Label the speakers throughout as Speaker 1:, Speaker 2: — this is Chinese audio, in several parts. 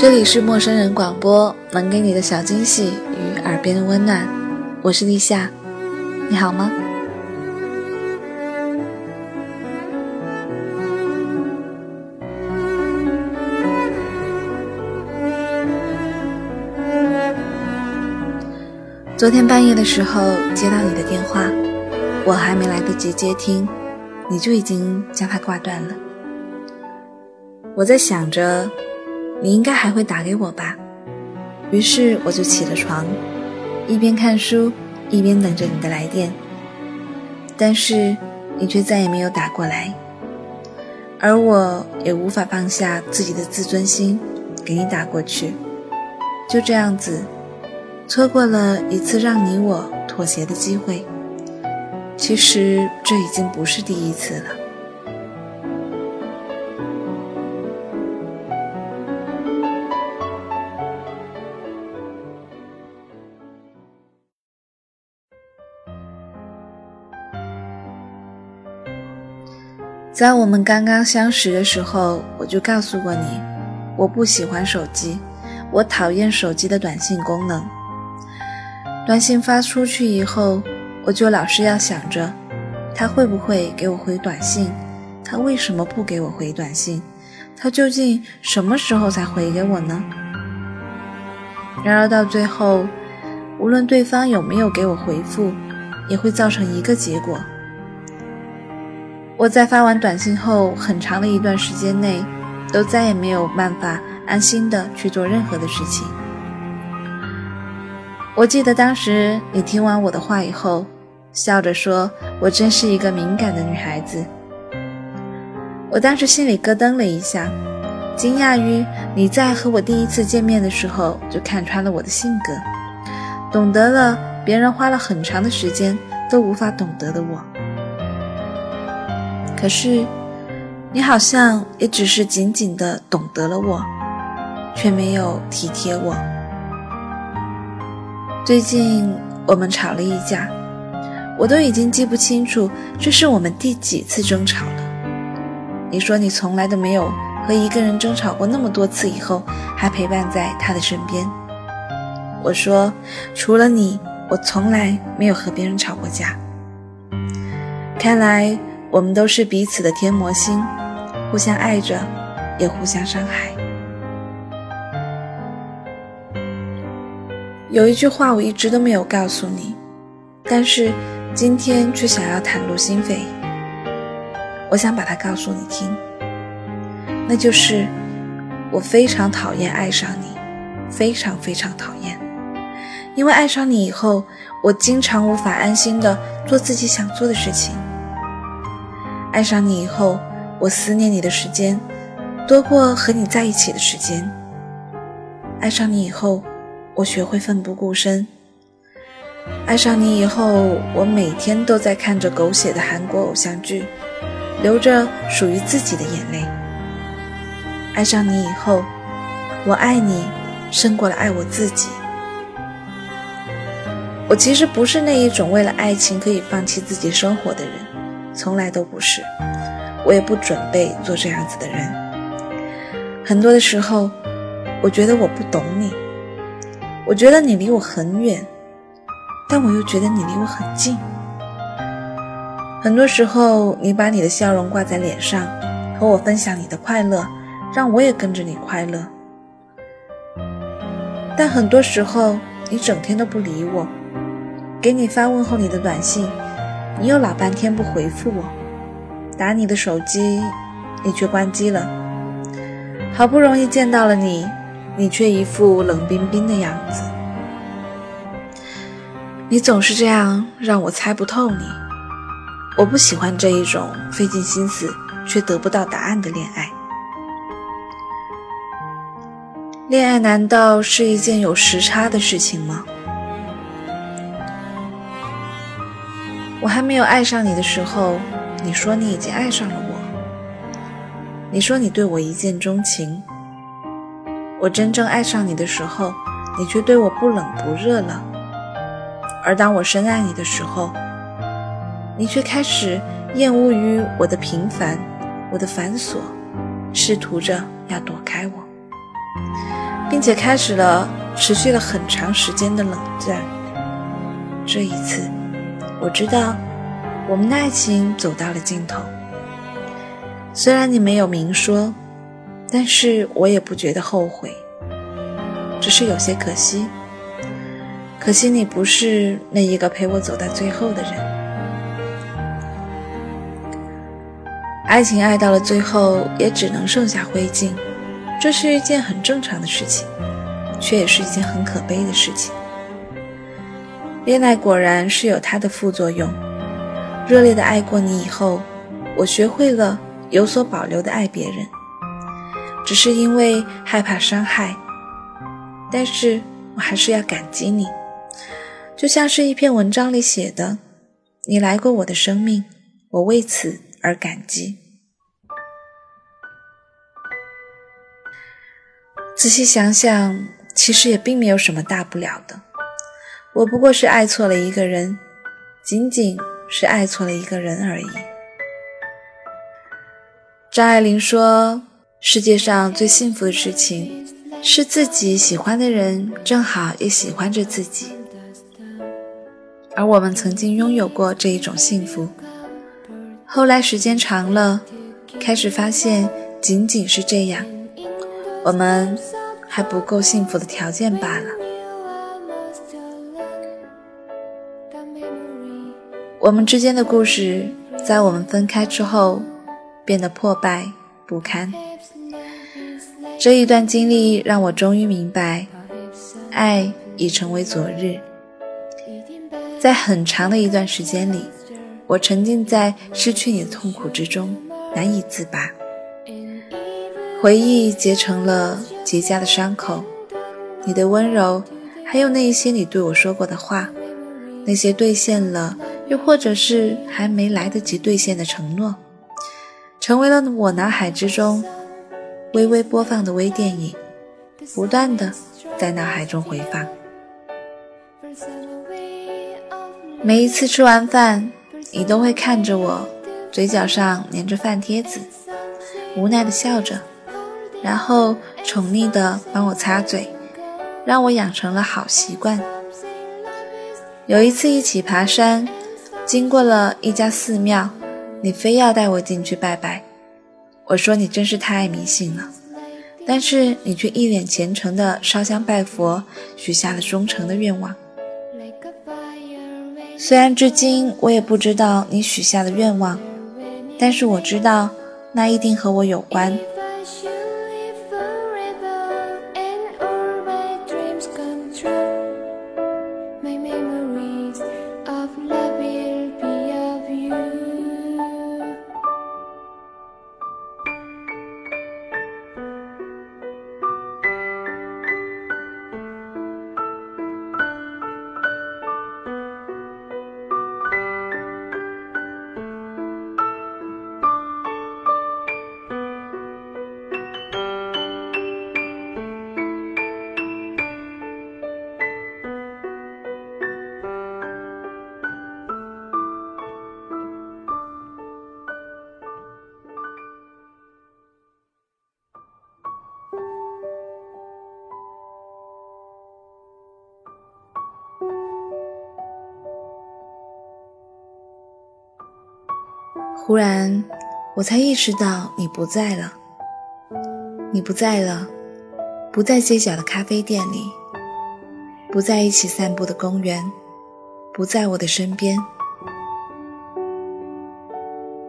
Speaker 1: 这里是陌生人广播，能给你的小惊喜与耳边的温暖。我是立夏，你好吗？昨天半夜的时候接到你的电话，我还没来得及接听，你就已经将它挂断了。我在想着。你应该还会打给我吧，于是我就起了床，一边看书一边等着你的来电。但是你却再也没有打过来，而我也无法放下自己的自尊心，给你打过去。就这样子，错过了一次让你我妥协的机会。其实这已经不是第一次了。在我们刚刚相识的时候，我就告诉过你，我不喜欢手机，我讨厌手机的短信功能。短信发出去以后，我就老是要想着，他会不会给我回短信？他为什么不给我回短信？他究竟什么时候才回给我呢？然而到最后，无论对方有没有给我回复，也会造成一个结果。我在发完短信后，很长的一段时间内，都再也没有办法安心的去做任何的事情。我记得当时你听完我的话以后，笑着说：“我真是一个敏感的女孩子。”我当时心里咯噔了一下，惊讶于你在和我第一次见面的时候就看穿了我的性格，懂得了别人花了很长的时间都无法懂得的我。可是，你好像也只是仅仅的懂得了我，却没有体贴我。最近我们吵了一架，我都已经记不清楚这是我们第几次争吵了。你说你从来都没有和一个人争吵过那么多次，以后还陪伴在他的身边。我说，除了你，我从来没有和别人吵过架。看来。我们都是彼此的天魔星，互相爱着，也互相伤害。有一句话我一直都没有告诉你，但是今天却想要袒露心扉。我想把它告诉你听，那就是我非常讨厌爱上你，非常非常讨厌。因为爱上你以后，我经常无法安心的做自己想做的事情。爱上你以后，我思念你的时间多过和你在一起的时间。爱上你以后，我学会奋不顾身。爱上你以后，我每天都在看着狗血的韩国偶像剧，流着属于自己的眼泪。爱上你以后，我爱你胜过了爱我自己。我其实不是那一种为了爱情可以放弃自己生活的人。从来都不是，我也不准备做这样子的人。很多的时候，我觉得我不懂你，我觉得你离我很远，但我又觉得你离我很近。很多时候，你把你的笑容挂在脸上，和我分享你的快乐，让我也跟着你快乐。但很多时候，你整天都不理我，给你发问候你的短信。你又老半天不回复我，打你的手机，你却关机了。好不容易见到了你，你却一副冷冰冰的样子。你总是这样让我猜不透你。我不喜欢这一种费尽心思却得不到答案的恋爱。恋爱难道是一件有时差的事情吗？我还没有爱上你的时候，你说你已经爱上了我。你说你对我一见钟情。我真正爱上你的时候，你却对我不冷不热了。而当我深爱你的时候，你却开始厌恶于我的平凡，我的繁琐，试图着要躲开我。并且开始了持续了很长时间的冷战。这一次，我知道我们的爱情走到了尽头。虽然你没有明说，但是我也不觉得后悔，只是有些可惜。可惜你不是那一个陪我走到最后的人。爱情爱到了最后，也只能剩下灰烬，这是一件很正常的事情，却也是一件很可悲的事情。恋爱果然是有它的副作用。热烈的爱过你以后，我学会了有所保留的爱别人，只是因为害怕伤害。但是我还是要感激你。就像是一篇文章里写的：“你来过我的生命，我为此而感激。”仔细想想，其实也并没有什么大不了的。我不过是爱错了一个人，仅仅是爱错了一个人而已。张爱玲说：“世界上最幸福的事情，是自己喜欢的人正好也喜欢着自己。”而我们曾经拥有过这一种幸福，后来时间长了，开始发现仅仅是这样，我们还不够幸福的条件罢了。我们之间的故事，在我们分开之后，变得破败不堪。这一段经历让我终于明白，爱已成为昨日。在很长的一段时间里，我沉浸在失去你的痛苦之中，难以自拔。回忆结成了结痂的伤口，你的温柔，还有那一些你对我说过的话，那些兑现了，又或者是还没来得及兑现的承诺，成为了我脑海之中微微播放的微电影，不断的在脑海中回放。每一次吃完饭，你都会看着我，嘴角上粘着饭贴子，无奈的笑着，然后宠溺的帮我擦嘴，让我养成了好习惯。有一次一起爬山，经过了一家寺庙，你非要带我进去拜拜，我说你真是太迷信了，但是你却一脸虔诚的烧香拜佛，许下了忠诚的愿望。虽然至今我也不知道你许下的愿望，但是我知道那一定和我有关。忽然，我才意识到你不在了。你不在了，不在街角的咖啡店里，不在一起散步的公园，不在我的身边。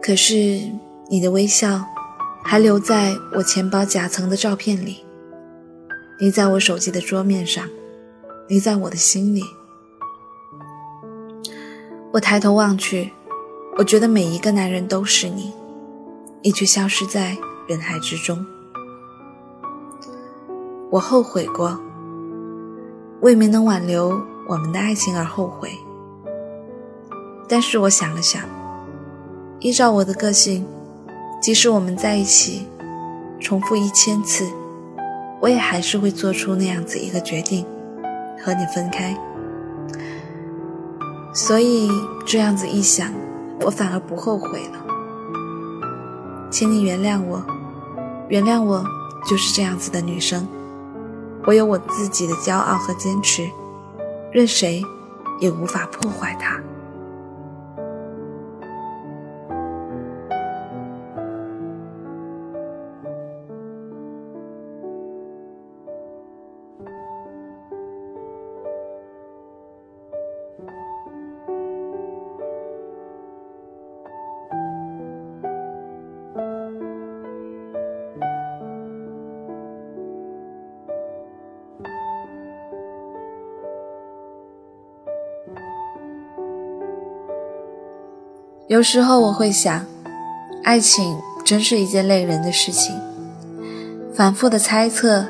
Speaker 1: 可是你的微笑还留在我钱包夹层的照片里。你在我手机的桌面上，你在我的心里。我抬头望去。我觉得每一个男人都是你，你却消失在人海之中。我后悔过，为没能挽留我们的爱情而后悔。但是我想了想，依照我的个性，即使我们在一起，重复一千次，我也还是会做出那样子一个决定，和你分开。所以这样子一想。我反而不后悔了，请你原谅我，原谅我就是这样子的女生。我有我自己的骄傲和坚持，任谁也无法破坏它。有时候我会想，爱情真是一件累人的事情。反复的猜测、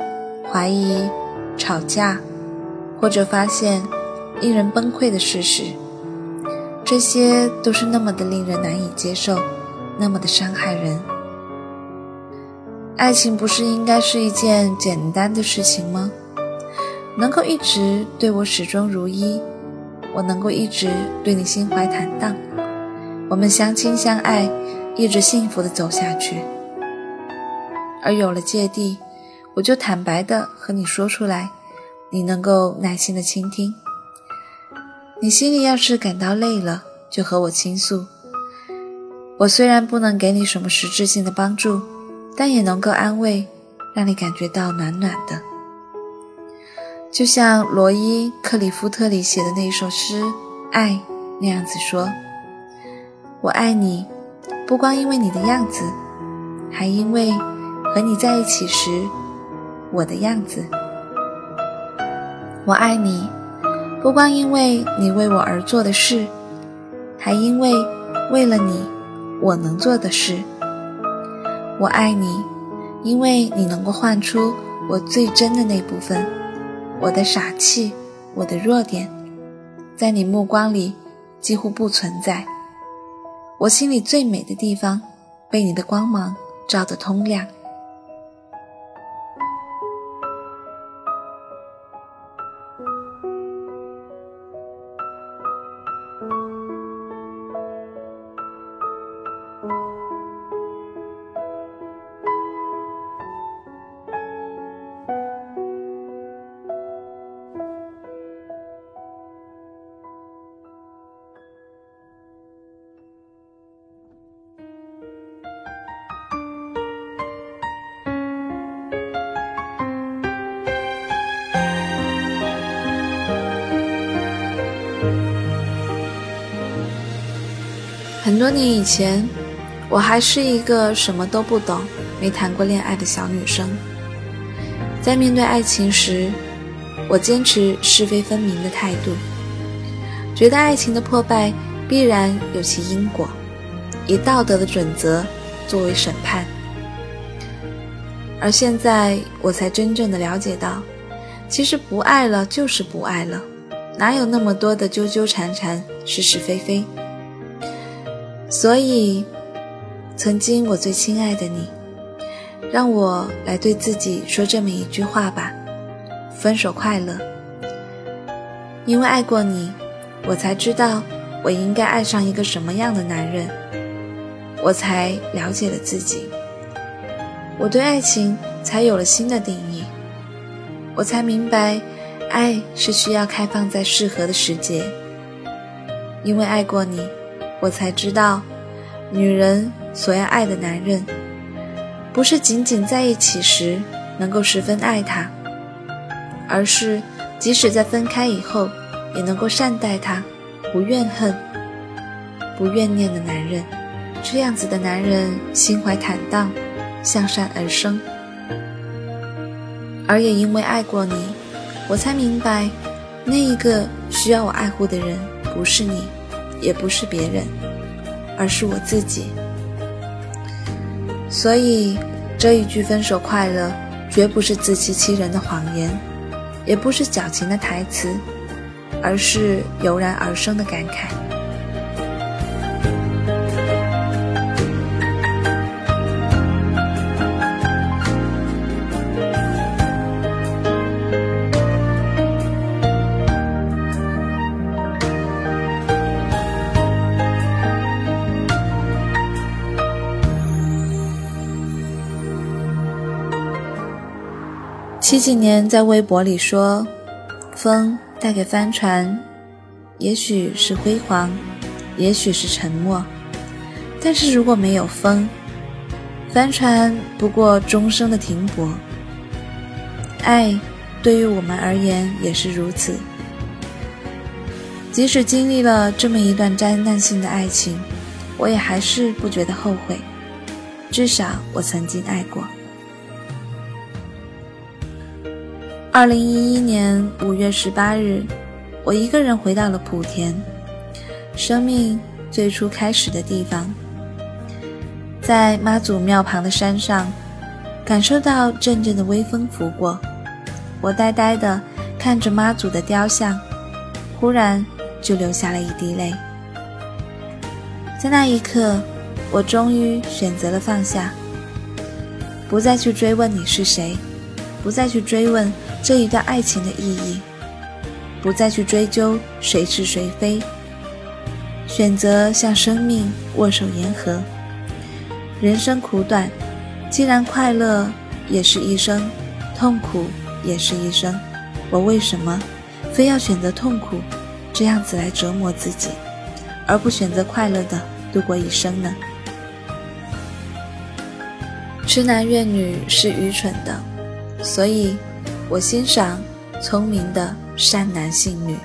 Speaker 1: 怀疑、吵架，或者发现令人崩溃的事实，这些都是那么的令人难以接受，那么的伤害人。爱情不是应该是一件简单的事情吗？能够一直对我始终如一，我能够一直对你心怀坦荡。我们相亲相爱，一直幸福的走下去。而有了芥蒂，我就坦白的和你说出来，你能够耐心的倾听。你心里要是感到累了，就和我倾诉。我虽然不能给你什么实质性的帮助，但也能够安慰，让你感觉到暖暖的。就像罗伊·克里夫特里写的那首诗《爱》那样子说。我爱你，不光因为你的样子，还因为和你在一起时我的样子。我爱你，不光因为你为我而做的事，还因为为了你我能做的事。我爱你，因为你能够唤出我最真的那部分，我的傻气，我的弱点，在你目光里几乎不存在。我心里最美的地方，被你的光芒照得通亮。多年以前，我还是一个什么都不懂、没谈过恋爱的小女生。在面对爱情时，我坚持是非分明的态度，觉得爱情的破败必然有其因果，以道德的准则作为审判。而现在，我才真正的了解到，其实不爱了就是不爱了，哪有那么多的纠纠缠缠、是是非非。所以，曾经我最亲爱的你，让我来对自己说这么一句话吧：分手快乐。因为爱过你，我才知道我应该爱上一个什么样的男人，我才了解了自己，我对爱情才有了新的定义，我才明白，爱是需要开放在适合的时节。因为爱过你。我才知道，女人所要爱的男人，不是仅仅在一起时能够十分爱他，而是即使在分开以后，也能够善待他，不怨恨、不怨念的男人。这样子的男人，心怀坦荡，向善而生。而也因为爱过你，我才明白，那一个需要我爱护的人，不是你。也不是别人，而是我自己。所以，这一句“分手快乐”绝不是自欺欺人的谎言，也不是矫情的台词，而是油然而生的感慨。七几年在微博里说：“风带给帆船，也许是辉煌，也许是沉默。但是如果没有风，帆船不过终生的停泊。爱，对于我们而言也是如此。即使经历了这么一段灾难性的爱情，我也还是不觉得后悔。至少我曾经爱过。”二零一一年五月十八日，我一个人回到了莆田，生命最初开始的地方。在妈祖庙旁的山上，感受到阵阵的微风拂过，我呆呆地看着妈祖的雕像，忽然就流下了一滴泪。在那一刻，我终于选择了放下，不再去追问你是谁，不再去追问。这一段爱情的意义，不再去追究谁是谁非，选择向生命握手言和。人生苦短，既然快乐也是一生，痛苦也是一生，我为什么非要选择痛苦，这样子来折磨自己，而不选择快乐的度过一生呢？痴男怨女是愚蠢的，所以。我欣赏聪明的善男信女。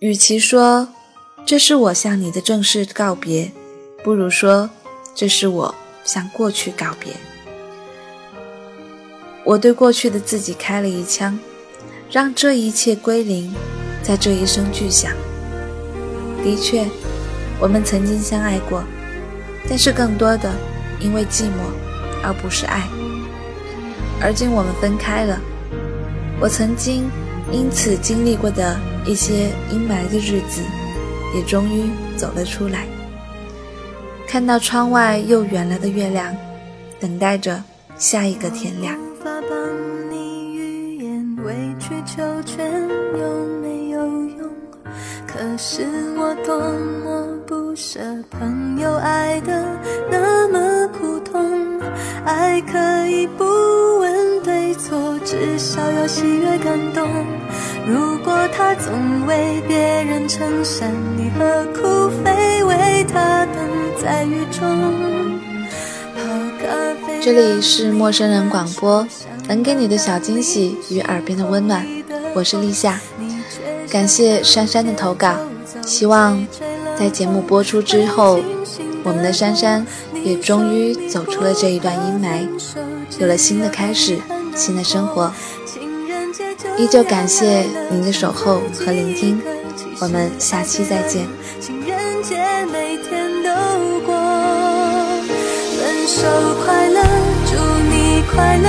Speaker 1: 与其说这是我向你的正式告别，不如说这是我向过去告别。我对过去的自己开了一枪，让这一切归零，在这一声巨响。的确，我们曾经相爱过，但是更多的因为寂寞，而不是爱。而今我们分开了，我曾经因此经历过的一些阴霾的日子，也终于走了出来。看到窗外又圆了的月亮，等待着下一个天亮。
Speaker 2: 帮你预言，委曲求全有没有用？可是我多么不舍朋友爱的那么苦痛。爱可以不问对错，至少有喜悦感动。如果他总为别人撑伞，你何苦非为他等在雨中？
Speaker 1: 这里是陌生人广播，能给你的小惊喜与耳边的温暖。我是立夏，感谢珊珊的投稿。希望在节目播出之后，我们的珊珊也终于走出了这一段阴霾，有了新的开始，新的生活。依旧感谢您的守候和聆听，我们下期再见。情人节每天都过，分手快乐，祝你快乐，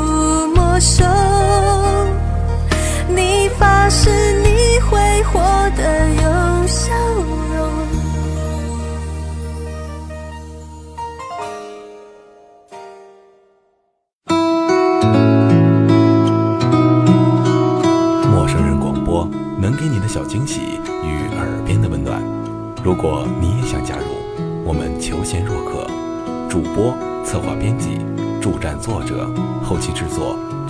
Speaker 1: 手。你发誓你会活得有笑容。
Speaker 3: 陌生人广播能给你的小惊喜与耳边的温暖。如果你也想加入，我们求贤若渴，主播、策划、编辑、助战作者、后期制作、